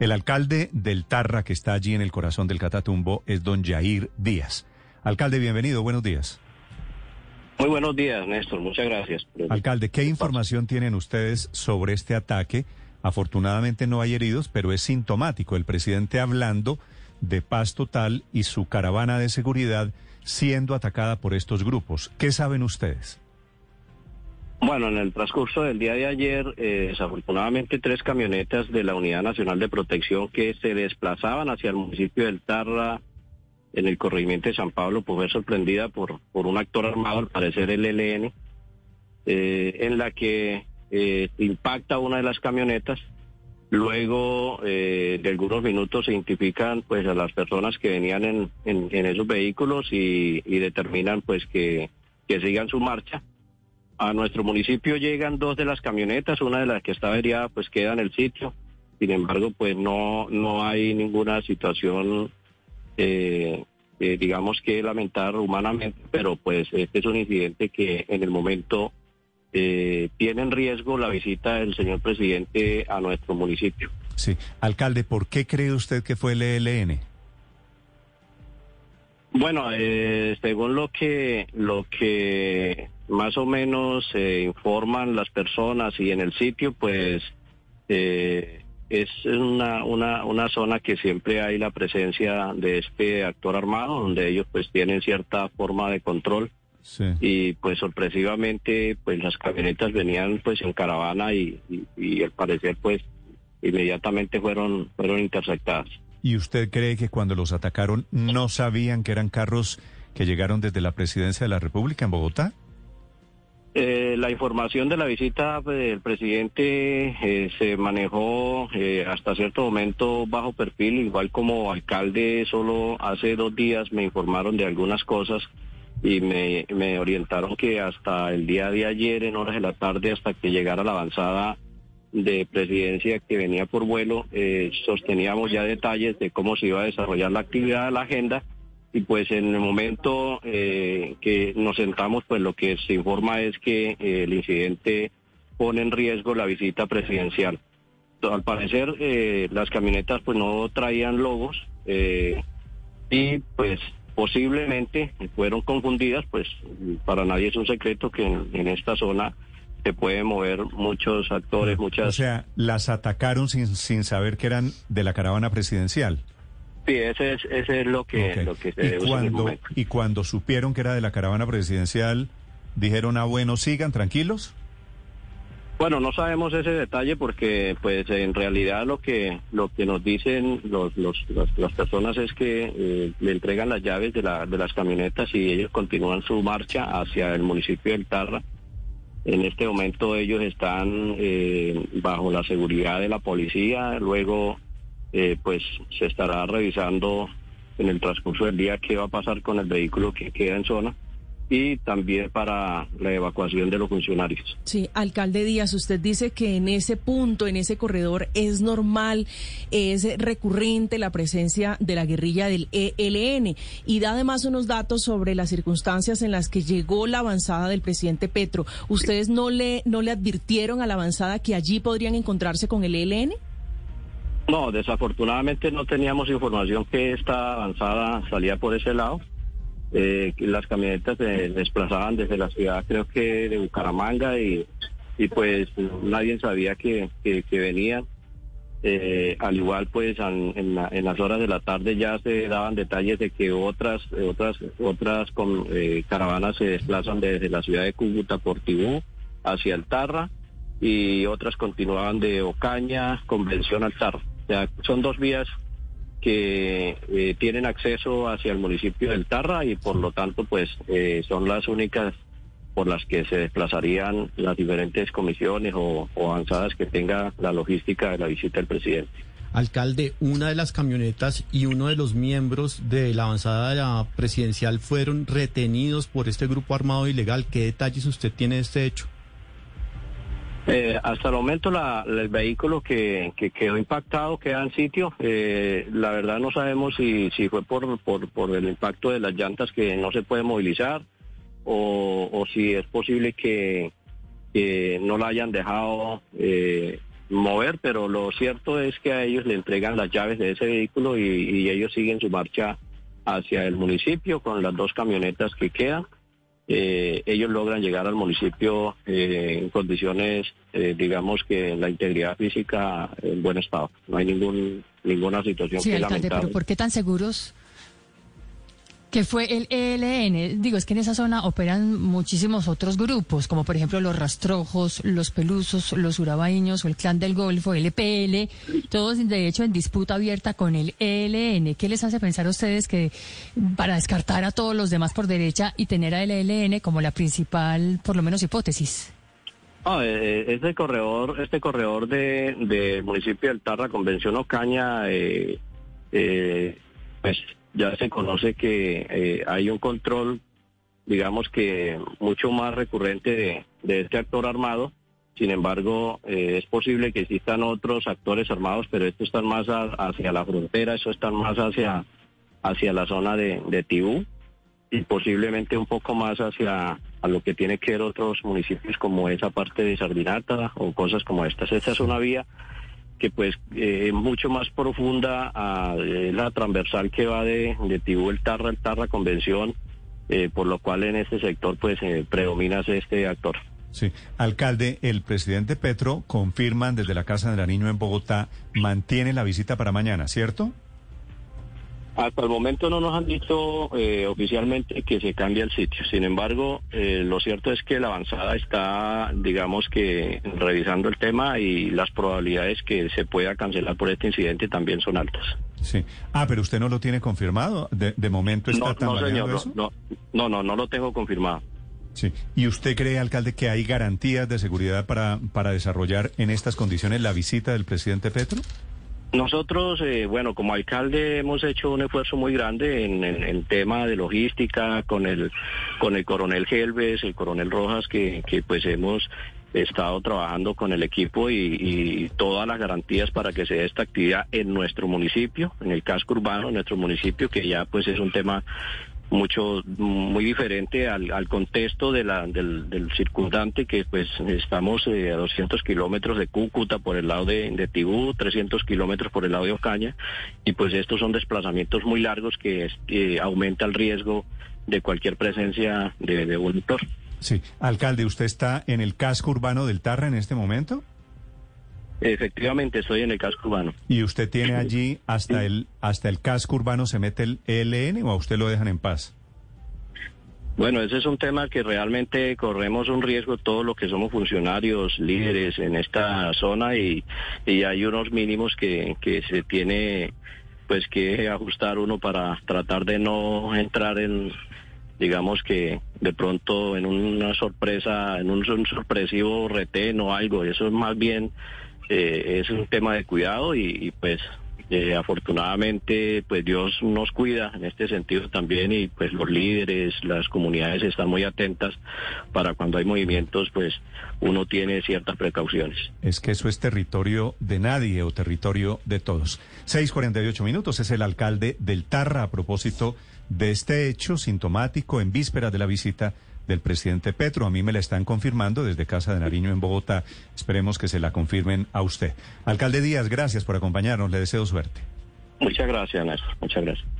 El alcalde del Tarra, que está allí en el corazón del Catatumbo, es don Jair Díaz. Alcalde, bienvenido, buenos días. Muy buenos días, Néstor, muchas gracias. Alcalde, ¿qué información tienen ustedes sobre este ataque? Afortunadamente no hay heridos, pero es sintomático. El presidente hablando de paz total y su caravana de seguridad siendo atacada por estos grupos. ¿Qué saben ustedes? Bueno, en el transcurso del día de ayer, eh, desafortunadamente tres camionetas de la Unidad Nacional de Protección que se desplazaban hacia el municipio del Tarra, en el corregimiento de San Pablo, pues fue sorprendida por, por un actor armado, al parecer el ELN, eh, en la que eh, impacta una de las camionetas. Luego de algunos minutos se identifican pues a las personas que venían en, en, esos vehículos y, y, determinan pues que, que sigan su marcha. A nuestro municipio llegan dos de las camionetas, una de las que está averiada pues queda en el sitio. Sin embargo, pues no, no hay ninguna situación, eh, eh, digamos que lamentar humanamente, pero pues este es un incidente que en el momento eh, tiene en riesgo la visita del señor presidente a nuestro municipio. Sí, alcalde, ¿por qué cree usted que fue el ELN? Bueno, eh, según lo que lo que más o menos se informan las personas y en el sitio, pues eh, es una, una, una zona que siempre hay la presencia de este actor armado, donde ellos pues tienen cierta forma de control. Y pues sorpresivamente pues las camionetas venían pues en caravana y, y, al parecer pues inmediatamente fueron, fueron interceptadas. ¿Y usted cree que cuando los atacaron no sabían que eran carros que llegaron desde la presidencia de la República en Bogotá? Eh, la información de la visita del presidente eh, se manejó eh, hasta cierto momento bajo perfil, igual como alcalde solo hace dos días me informaron de algunas cosas y me, me orientaron que hasta el día de ayer en horas de la tarde hasta que llegara la avanzada de presidencia que venía por vuelo, sosteníamos ya detalles de cómo se iba a desarrollar la actividad de la agenda y pues en el momento eh, que nos sentamos, pues lo que se informa es que eh, el incidente pone en riesgo la visita presidencial. Al parecer eh, las camionetas pues no traían logos y pues posiblemente fueron confundidas, pues para nadie es un secreto que en, esta zona se pueden mover muchos actores, muchas... O sea, las atacaron sin, sin saber que eran de la caravana presidencial. Sí, ese es, ese es lo que, lo que se ¿Y cuando, y cuando supieron que era de la caravana presidencial, dijeron, ah, bueno, sigan tranquilos. Bueno, no sabemos ese detalle porque, pues, en realidad lo que lo que nos dicen los, los, las, personas es que eh, le entregan las llaves de, la, de las camionetas y ellos continúan su marcha hacia el municipio del Tarra. En este momento ellos están eh, bajo la seguridad de la policía, luego eh, pues se estará revisando en el transcurso del día qué va a pasar con el vehículo que queda en zona y también para la evacuación de los funcionarios. Sí, alcalde Díaz, usted dice que en ese punto, en ese corredor, es normal, es recurrente la presencia de la guerrilla del ELN y da además unos datos sobre las circunstancias en las que llegó la avanzada del presidente Petro. ¿Ustedes no le, no le advirtieron a la avanzada que allí podrían encontrarse con el ELN? No, desafortunadamente no teníamos información que esta avanzada salía por ese lado. Eh, las camionetas se desplazaban desde la ciudad, creo que de Bucaramanga, y, y pues nadie sabía que, que, venían. Eh, al igual, pues en, las horas de la tarde ya se daban detalles de que otras otras otras con, eh, caravanas se desplazan desde la ciudad de Cúcuta por Tibú hacia el Tarra y otras continuaban de Ocaña, Convención al Tarra son dos vías que eh, tienen acceso hacia el municipio del Tarra y por lo tanto pues eh, son las únicas por las que se desplazarían las diferentes comisiones o, avanzadas que tenga la logística de la visita del presidente. Alcalde, una de las camionetas y uno de los miembros de la avanzada presidencial fueron retenidos por este grupo armado ilegal. ¿Qué detalles usted tiene de este hecho? Eh, hasta el momento el vehículo que, quedó impactado queda en sitio. Eh, la verdad no sabemos si, fue por, por, el impacto de las llantas que no se puede movilizar o, si es posible que, no la hayan dejado eh, mover, pero lo cierto es que a ellos le entregan las llaves de ese vehículo y, ellos siguen su marcha hacia el municipio con las dos camionetas que quedan. Eh, ellos logran llegar al municipio eh, en condiciones, eh, digamos que la integridad física en buen estado. No hay ningún ninguna situación sí, alcalde, Pero ¿por qué tan seguros que fue el ELN. Digo, es que en esa zona operan muchísimos otros grupos, como por ejemplo los rastrojos, los pelusos, los urabaños o el clan del Golfo, el EPL, todos de hecho en disputa abierta con el ELN. ¿Qué les hace pensar a ustedes que para descartar a todos los demás por derecha y tener a el ELN como la principal, por lo menos, hipótesis? Ah, este corredor, este corredor de, de municipio del Convención Ocaña, eh, eh, pues ya se conoce que eh, hay un control, digamos que mucho más recurrente de, este actor armado. Sin embargo, eh, es posible que existan otros actores armados, pero estos están más hacia la frontera, estos están más hacia, hacia la zona de, de Tibú y posiblemente un poco más hacia a lo que tiene que ver otros municipios como esa parte de Sardinata o cosas como estas. Esta es una vía que pues eh, mucho más profunda a eh, la transversal que va de, de Tibú el Tarra, el Tarra Convención, eh, por lo cual en este sector pues eh, predomina este actor. Sí, alcalde, el presidente Petro confirman desde la Casa de la Niño en Bogotá, mantiene la visita para mañana, ¿cierto? Hasta el momento no nos han dicho eh, oficialmente que se cambie el sitio. Sin embargo, eh, lo cierto es que la avanzada está, digamos que, revisando el tema y las probabilidades que se pueda cancelar por este incidente también son altas. Sí. Ah, pero usted no lo tiene confirmado. De, momento está no, no, señor, No, no, no, no lo tengo confirmado. Sí. ¿Y usted cree, alcalde, que hay garantías de seguridad para, para desarrollar en estas condiciones la visita del presidente Petro? Nosotros, eh, bueno, como alcalde hemos hecho un esfuerzo muy grande en el tema de logística con el con el coronel Gelbes, el coronel Rojas, que, que pues hemos estado trabajando con el equipo y, y, todas las garantías para que se dé esta actividad en nuestro municipio, en el casco urbano, en nuestro municipio, que ya pues es un tema mucho muy diferente al, al contexto de la, del, del, circundante que pues estamos eh, a 200 kilómetros de Cúcuta por el lado de, de Tibú, 300 kilómetros por el lado de Ocaña y pues estos son desplazamientos muy largos que, que aumenta el riesgo de cualquier presencia de, de Sí, alcalde, ¿usted está en el casco urbano del Tarra en este momento? Efectivamente, estoy en el casco urbano. ¿Y usted tiene allí hasta el hasta el casco urbano se mete el ELN o a usted lo dejan en paz? Bueno, ese es un tema que realmente corremos un riesgo todos los que somos funcionarios, líderes en esta zona y, y hay unos mínimos que, que se tiene pues que ajustar uno para tratar de no entrar en digamos que de pronto en una sorpresa, en un, un sorpresivo retén o algo, eso es más bien eh, es un tema de cuidado y, pues eh, afortunadamente pues Dios nos cuida en este sentido también y pues los líderes, las comunidades están muy atentas para cuando hay movimientos pues uno tiene ciertas precauciones. Es que eso es territorio de nadie o territorio de todos. 6.48 minutos es el alcalde del Tarra a propósito de este hecho sintomático en vísperas de la visita del presidente Petro. A mí me la están confirmando desde Casa de Nariño en Bogotá. Esperemos que se la confirmen a usted. Alcalde Díaz, gracias por acompañarnos. Le deseo suerte. Muchas gracias, Néstor. Muchas gracias.